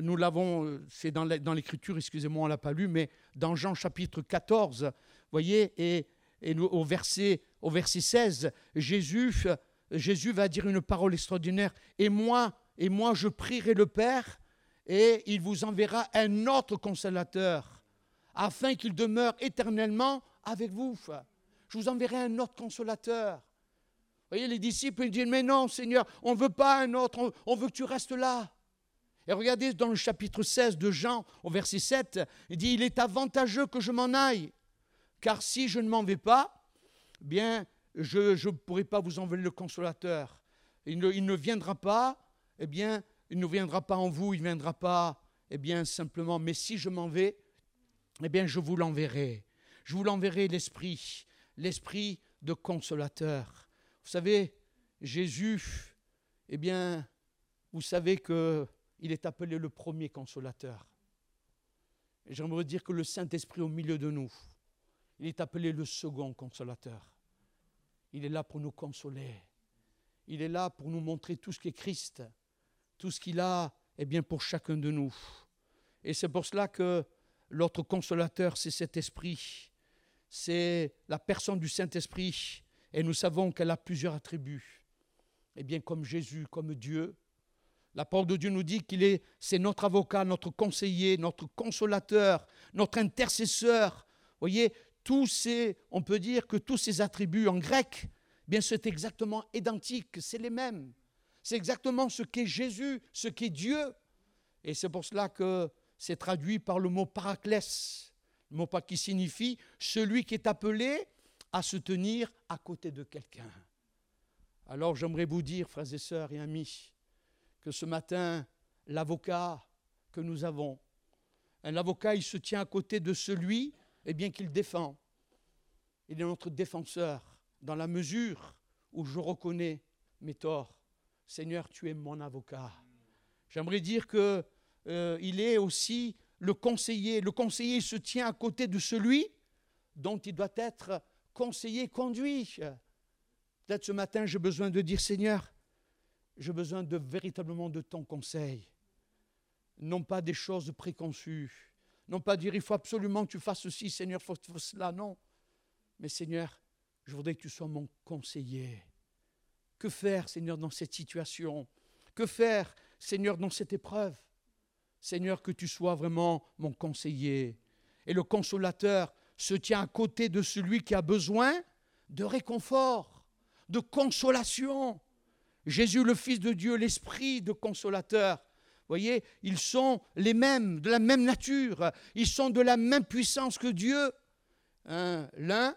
nous l'avons, euh, c'est dans l'écriture, excusez-moi, on ne l'a pas lu, mais dans Jean chapitre 14, voyez, et, et au, verset, au verset 16, Jésus, Jésus va dire une parole extraordinaire. Et moi, et moi je prierai le Père, et il vous enverra un autre consolateur, afin qu'il demeure éternellement avec vous. Je vous enverrai un autre consolateur. voyez, les disciples ils disent, mais non, Seigneur, on ne veut pas un autre, on, veut que tu restes là. Et regardez dans le chapitre 16 de Jean, au verset 7, il dit, il est avantageux que je m'en aille, car si je ne m'en vais pas, eh bien, je ne pourrai pas vous envoyer le consolateur. Il ne, viendra pas, eh bien, il ne viendra pas en vous, il ne viendra pas, eh bien, simplement, mais si je m'en vais, eh bien, je vous l'enverrai. Je vous l'enverrai l'Esprit, l'Esprit de consolateur. Vous savez, Jésus, eh bien, vous savez qu'il est appelé le premier consolateur. Et j'aimerais dire que le Saint-Esprit au milieu de nous, il est appelé le second consolateur. Il est là pour nous consoler. Il est là pour nous montrer tout ce qu'est Christ, tout ce qu'il a, eh bien, pour chacun de nous. Et c'est pour cela que l'autre consolateur, c'est cet esprit c'est la personne du Saint-Esprit. Et nous savons qu'elle a plusieurs attributs. Eh bien, comme Jésus, comme Dieu, la parole de Dieu nous dit qu'il est, c'est notre avocat, notre conseiller, notre consolateur, notre intercesseur. Voyez, tous ces, on peut dire que tous ces attributs en grec, eh bien, c'est exactement identique, c'est les mêmes. C'est exactement ce qu'est Jésus, ce qu'est Dieu. Et c'est pour cela que c'est traduit par le mot paraclès mot pas qui signifie celui qui est appelé à se tenir à côté de quelqu'un. Alors j'aimerais vous dire, frères et sœurs et amis, que ce matin, l'avocat que nous avons, un avocat, il se tient à côté de celui eh bien, qu'il défend. Il est notre défenseur dans la mesure où je reconnais mes torts. Seigneur, tu es mon avocat. J'aimerais dire qu'il euh, est aussi le conseiller. Le conseiller se tient à côté de celui dont il doit être conseillé, conduit. Peut-être ce matin, j'ai besoin de dire, Seigneur, j'ai besoin de véritablement de ton conseil. Non pas des choses préconçues. Non pas dire, il faut absolument que tu fasses ceci, Seigneur, il faut, faut cela. Non. Mais Seigneur, je voudrais que tu sois mon conseiller. Que faire, Seigneur, dans cette situation? Que faire, Seigneur, dans cette épreuve? Seigneur, que tu sois vraiment mon conseiller. Et le consolateur se tient à côté de celui qui a besoin de réconfort, de consolation. Jésus, le Fils de Dieu, l'Esprit de consolateur. Voyez, ils sont les mêmes, de la même nature, ils sont de la même puissance que Dieu. Hein, l'un,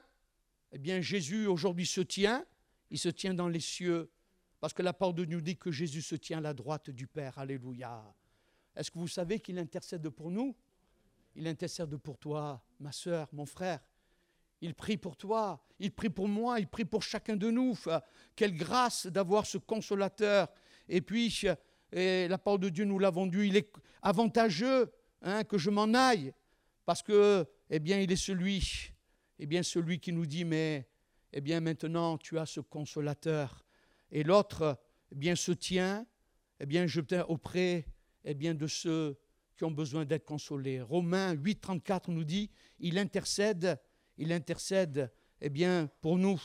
eh bien Jésus aujourd'hui se tient, il se tient dans les cieux, parce que la parole de nous dit que Jésus se tient à la droite du Père. Alléluia. Est-ce que vous savez qu'il intercède pour nous? Il intercède pour toi, ma soeur, mon frère. Il prie pour toi, il prie pour moi, il prie pour chacun de nous. Quelle grâce d'avoir ce consolateur. Et puis, la parole de Dieu, nous l'avons dit, il est avantageux hein, que je m'en aille, parce que, eh bien, il est celui, eh bien, celui qui nous dit, mais, eh bien, maintenant, tu as ce consolateur. Et l'autre, eh bien, se tient, eh bien, je auprès eh bien, de ceux qui ont besoin d'être consolés. Romains 8, 34 nous dit, il intercède, il intercède, eh bien, pour nous,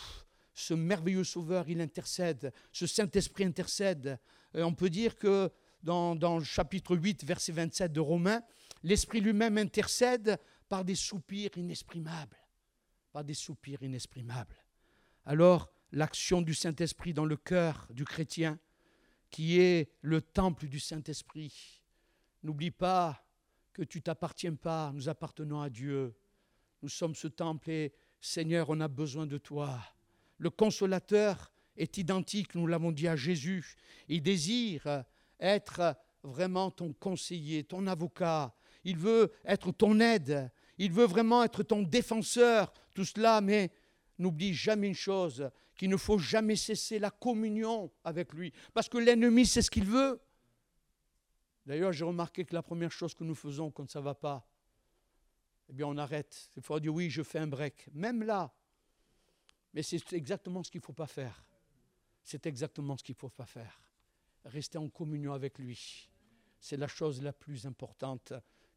ce merveilleux Sauveur, il intercède, ce Saint-Esprit intercède. On peut dire que dans, dans, le chapitre 8, verset 27 de Romains, l'Esprit lui-même intercède par des soupirs inexprimables. Par des soupirs inexprimables. Alors, l'action du Saint-Esprit dans le cœur du chrétien, qui est le temple du Saint-Esprit. N'oublie pas que tu t'appartiens pas, nous appartenons à Dieu. Nous sommes ce temple et Seigneur, on a besoin de toi. Le consolateur est identique, nous l'avons dit à Jésus. Il désire être vraiment ton conseiller, ton avocat. Il veut être ton aide. Il veut vraiment être ton défenseur. Tout cela, mais n'oublie jamais une chose, qu'il ne faut jamais cesser la communion avec lui. Parce que l'ennemi, c'est ce qu'il veut. D'ailleurs, j'ai remarqué que la première chose que nous faisons quand ça ne va pas, eh bien, on arrête. Il faut dire oui, je fais un break. Même là. Mais c'est exactement ce qu'il ne faut pas faire. C'est exactement ce qu'il ne faut pas faire. Rester en communion avec lui. C'est la chose la plus importante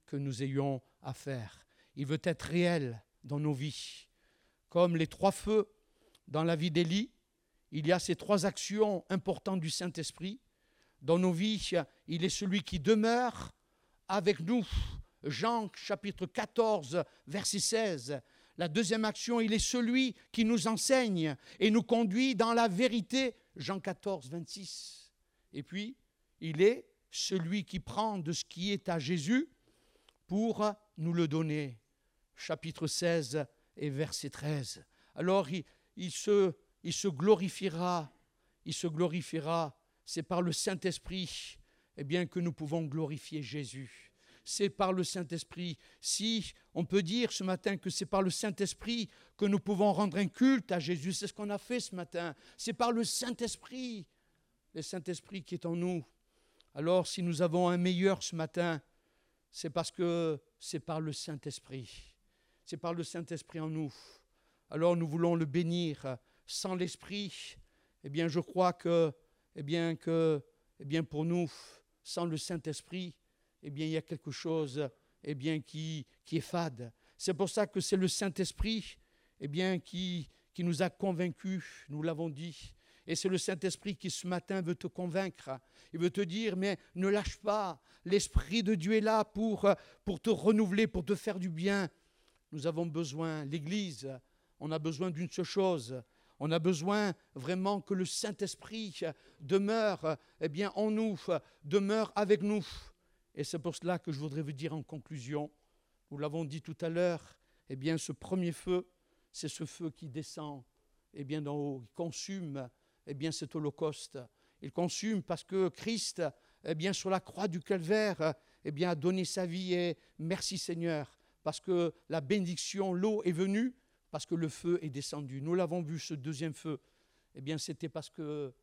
que nous ayons à faire. Il veut être réel dans nos vies. Comme les trois feux dans la vie d'Élie, il y a ces trois actions importantes du Saint-Esprit. Dans nos vies, il est celui qui demeure avec nous. Jean chapitre 14, verset 16. La deuxième action, il est celui qui nous enseigne et nous conduit dans la vérité. Jean 14, 26. Et puis, il est celui qui prend de ce qui est à Jésus pour nous le donner. Chapitre 16 et verset 13. Alors, il, se, il se glorifiera, il se glorifiera. C'est par le Saint-Esprit eh bien, que nous pouvons glorifier Jésus c'est par le Saint-Esprit. Si on peut dire ce matin que c'est par le Saint-Esprit que nous pouvons rendre un culte à Jésus, c'est ce qu'on a fait ce matin. C'est par le Saint-Esprit, le Saint-Esprit qui est en nous. Alors si nous avons un meilleur ce matin, c'est parce que c'est par le Saint-Esprit. C'est par le Saint-Esprit en nous. Alors nous voulons le bénir. Sans l'Esprit, eh bien je crois que, eh bien que, eh bien pour nous, sans le Saint-Esprit, eh bien, il y a quelque chose eh bien, qui, qui est fade. C'est pour ça que c'est le Saint-Esprit eh bien, qui, qui nous a convaincus, nous l'avons dit. Et c'est le Saint-Esprit qui ce matin veut te convaincre. Il veut te dire, mais ne lâche pas. L'Esprit de Dieu est là pour, pour te renouveler, pour te faire du bien. Nous avons besoin, l'Église, on a besoin d'une seule chose. On a besoin vraiment que le Saint-Esprit demeure eh bien, en nous, demeure avec nous. Et c'est pour cela que je voudrais vous dire en conclusion, nous l'avons dit tout à l'heure, eh bien ce premier feu, c'est ce feu qui descend eh bien d'en haut, il consume eh bien cet holocauste. Il consume parce que Christ, eh bien sur la croix du calvaire, eh bien a donné sa vie et merci Seigneur parce que la bénédiction, l'eau est venue parce que le feu est descendu. Nous l'avons vu ce deuxième feu. Eh bien c'était parce que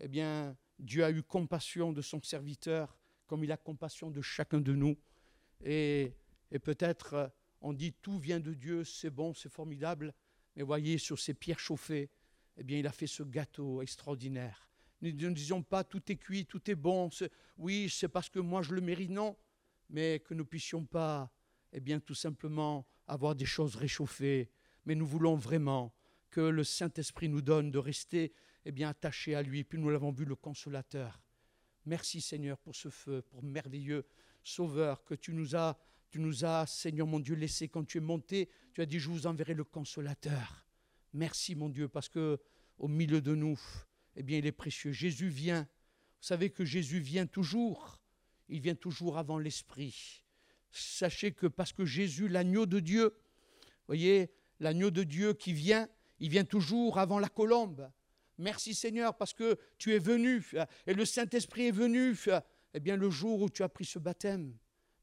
eh bien Dieu a eu compassion de son serviteur comme il a compassion de chacun de nous. Et, peut-être on dit tout vient de Dieu, c'est bon, c'est formidable, mais voyez, sur ces pierres chauffées, eh bien, il a fait ce gâteau extraordinaire. Nous ne disons pas tout est cuit, tout est bon, oui, c'est parce que moi je le mérite, non, mais que nous puissions pas, eh bien, tout simplement avoir des choses réchauffées, mais nous voulons vraiment que le Saint-Esprit nous donne de rester eh bien, attachés à lui. Puis nous l'avons vu, le consolateur. Merci Seigneur pour ce feu, pour merveilleux Sauveur que tu nous as, tu nous as, Seigneur mon Dieu, laissé quand tu es monté. Tu as dit, je vous enverrai le consolateur. Merci mon Dieu, parce que au milieu de nous, eh bien, il est précieux. Jésus vient. Vous savez que Jésus vient toujours. Il vient toujours avant l'Esprit. Sachez que parce que Jésus, l'agneau de Dieu, voyez, l'agneau de Dieu qui vient, il vient toujours avant la colombe. Merci Seigneur parce que tu es venu et le Saint-Esprit est venu. Eh bien, le jour où tu as pris ce baptême,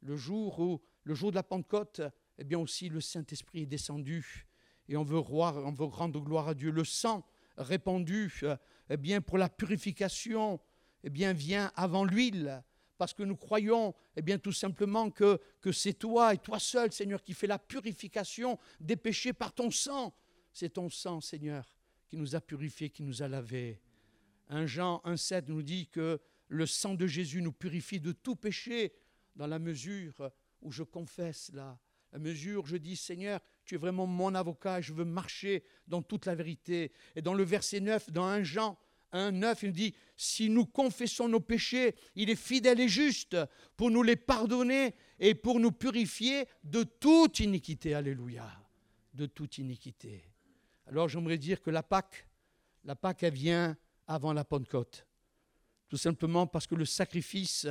le jour où, le jour de la Pentecôte, eh bien aussi le Saint-Esprit est descendu et on veut, on veut rendre gloire à Dieu. Le sang répandu, eh bien pour la purification, eh bien vient avant l'huile parce que nous croyons, eh bien, tout simplement que, que c'est toi et toi seul, Seigneur, qui fais la purification des péchés par ton sang. C'est ton sang, Seigneur, qui nous a purifiés, qui nous a lavés. Un Jean 1,7 nous dit que le sang de Jésus nous purifie de tout péché dans la mesure où je confesse là, la mesure où je dis Seigneur, tu es vraiment mon avocat, je veux marcher dans toute la vérité. Et dans le verset 9, dans 1 Jean 1, 9, il dit, si nous confessons nos péchés, il est fidèle et juste pour nous les pardonner et pour nous purifier de toute iniquité. Alléluia. De toute iniquité. Alors j'aimerais dire que la Pâque, la Pâque, elle vient avant la Pentecôte. Tout simplement parce que le sacrifice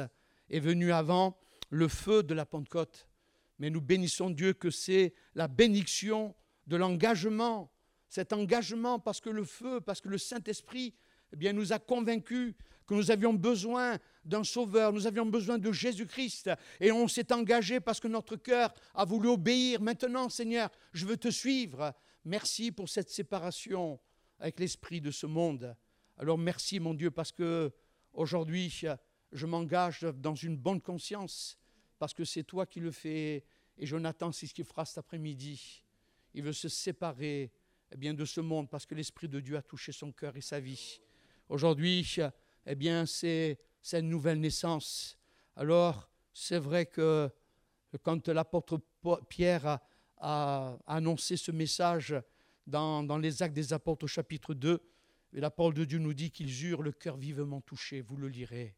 est venu avant le feu de la Pentecôte. Mais nous bénissons Dieu que c'est la bénédiction de l'engagement, cet engagement parce que le feu, parce que le Saint-Esprit eh bien, nous a convaincus que nous avions besoin d'un sauveur, nous avions besoin de Jésus-Christ. Et on s'est engagé parce que notre cœur a voulu obéir. Maintenant, Seigneur, je veux te suivre. Merci pour cette séparation avec l'esprit de ce monde. Alors merci mon Dieu parce que aujourd'hui je m'engage dans une bonne conscience parce que c'est toi qui le fais et Jonathan c'est ce qu'il fera cet après-midi. Il veut se séparer eh bien, de ce monde parce que l'esprit de Dieu a touché son cœur et sa vie. Aujourd'hui, eh bien, c'est une nouvelle naissance. Alors, c'est vrai que quand l'apôtre Pierre a, annoncé ce message dans, les Actes des Apôtres au chapitre 2. Et la parole de Dieu nous dit qu'ils eurent le cœur vivement touché. Vous le lirez.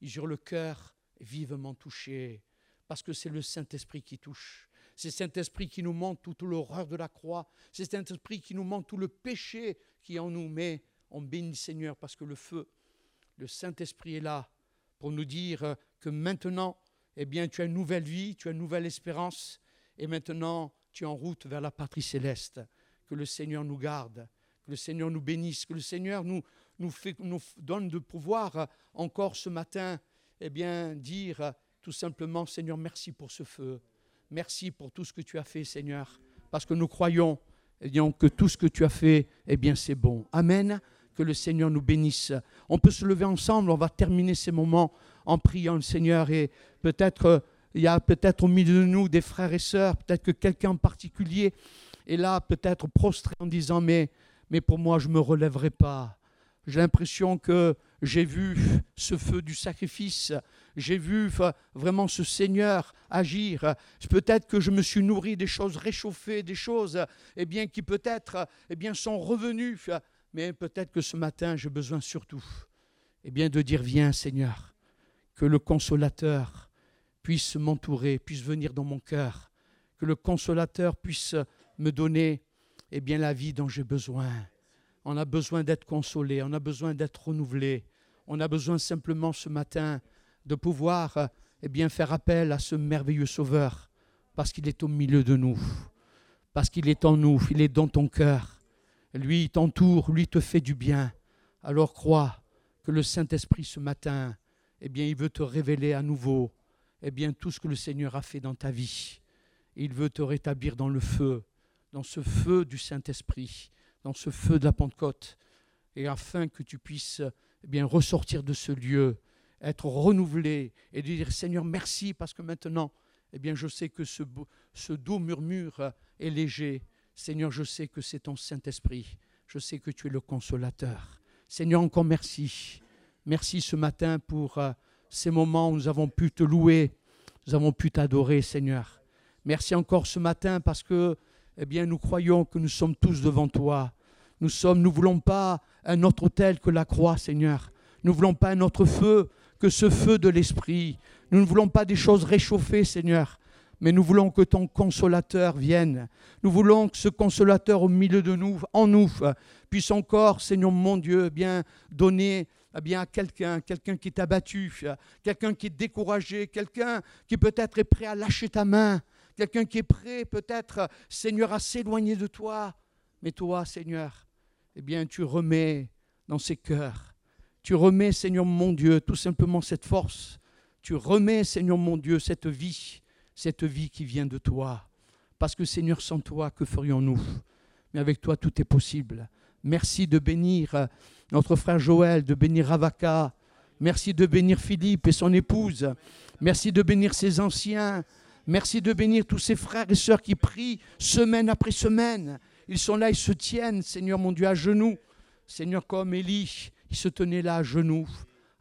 Ils eurent le cœur vivement touché. Parce que c'est le Saint-Esprit qui touche. C'est Saint-Esprit qui nous montre toute l'horreur de la croix. C'est Saint-Esprit qui nous montre tout le péché qui en nous. Mais on bénit Seigneur parce que le feu, le Saint-Esprit est là pour nous dire que maintenant, eh bien, tu as une nouvelle vie, tu as une nouvelle espérance, et maintenant, tu es en route vers la patrie céleste. Que le Seigneur nous garde, que le Seigneur nous bénisse, que le Seigneur nous, donne de pouvoir encore ce matin, eh bien, dire tout simplement, Seigneur, merci pour ce feu, merci pour tout ce que tu as fait, Seigneur, parce que nous croyons eh que tout ce que tu as fait, eh bien, c'est bon. Amen. Que le Seigneur nous bénisse. On peut se lever ensemble, on va terminer ces moments en priant le Seigneur et peut-être il y a peut-être au milieu de nous des frères et sœurs, peut-être que quelqu'un en particulier est là, peut-être prostré en disant mais, mais pour moi je ne me relèverai pas. J'ai l'impression que j'ai vu ce feu du sacrifice, j'ai vu vraiment ce Seigneur agir. Peut-être que je me suis nourri des choses réchauffées, des choses eh bien, qui peut-être eh sont revenues, mais peut-être que ce matin j'ai besoin surtout eh bien, de dire viens Seigneur, que le consolateur puisse m'entourer, puisse venir dans mon cœur, que le consolateur puisse me donner eh bien, la vie dont j'ai besoin. On a besoin d'être consolé, on a besoin d'être renouvelé, on a besoin simplement ce matin de pouvoir eh bien, faire appel à ce merveilleux Sauveur, parce qu'il est au milieu de nous, parce qu'il est en nous, il est dans ton cœur. Lui, t'entoure, lui te fait du bien. Alors crois que le Saint-Esprit ce matin eh bien, il veut te révéler à nouveau eh bien, tout ce que le Seigneur a fait dans ta vie. Il veut te rétablir dans le feu, dans ce feu du Saint-Esprit, dans ce feu de la Pentecôte, et afin que tu puisses eh bien, ressortir de ce lieu, être renouvelé et dire Seigneur, merci parce que maintenant, eh bien, je sais que ce doux murmure est léger. Seigneur, je sais que c'est ton Saint-Esprit. Je sais que tu es le consolateur. Seigneur, encore merci. Merci ce matin pour euh, ces moments où nous avons pu te louer, nous avons pu t'adorer, Seigneur. Merci encore ce matin parce que, eh bien, nous croyons que nous sommes tous devant toi. Nous sommes, nous voulons pas un autre autel que la croix, Seigneur. Nous ne voulons pas un autre feu que ce feu de l'Esprit. Nous ne voulons pas des choses réchauffées, Seigneur, mais nous voulons que ton consolateur vienne. Nous voulons que ce consolateur au milieu de nous, en nous, puisse encore, Seigneur mon Dieu, bien donner eh bien, à quelqu'un, quelqu'un qui est abattu, quelqu'un qui est découragé, quelqu'un qui peut-être est prêt à lâcher ta main, quelqu'un qui est prêt peut-être, Seigneur, à s'éloigner de toi. Mais toi, Seigneur, eh bien, tu remets dans ses cœurs, tu remets, Seigneur mon Dieu, tout simplement cette force, tu remets, Seigneur mon Dieu, cette vie, cette vie qui vient de toi. Parce que, Seigneur, sans toi, que ferions-nous? Mais avec toi, tout est possible. Merci de bénir notre frère Joël, de bénir Ravaka. Merci de bénir Philippe et son épouse. Merci de bénir ses anciens. Merci de bénir tous ces frères et sœurs qui prient semaine après semaine. Ils sont là, ils se tiennent, Seigneur mon Dieu, à genoux. Seigneur, comme Élie, ils se tenaient là à genoux.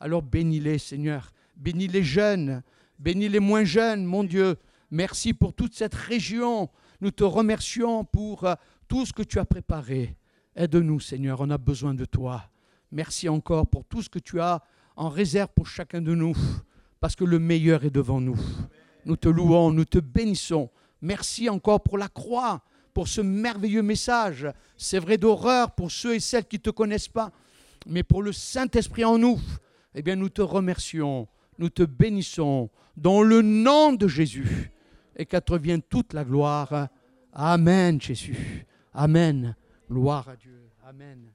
Alors bénis-les, Seigneur. Bénis les jeunes, bénis les moins jeunes, mon Dieu. Merci pour toute cette région. Nous te remercions pour euh, tout ce que tu as préparé. Aide-nous, Seigneur, on a besoin de toi. Merci encore pour tout ce que tu as en réserve pour chacun de nous, parce que le meilleur est devant nous. Nous te louons, nous te bénissons. Merci encore pour la croix, pour ce merveilleux message. C'est vrai d'horreur pour ceux et celles qui ne te connaissent pas, mais pour le Saint-Esprit en nous, eh bien nous te remercions, nous te bénissons dans le nom de Jésus et qu'à te toute la gloire. Amen, Jésus. Amen. Gloire à Dieu. Amen.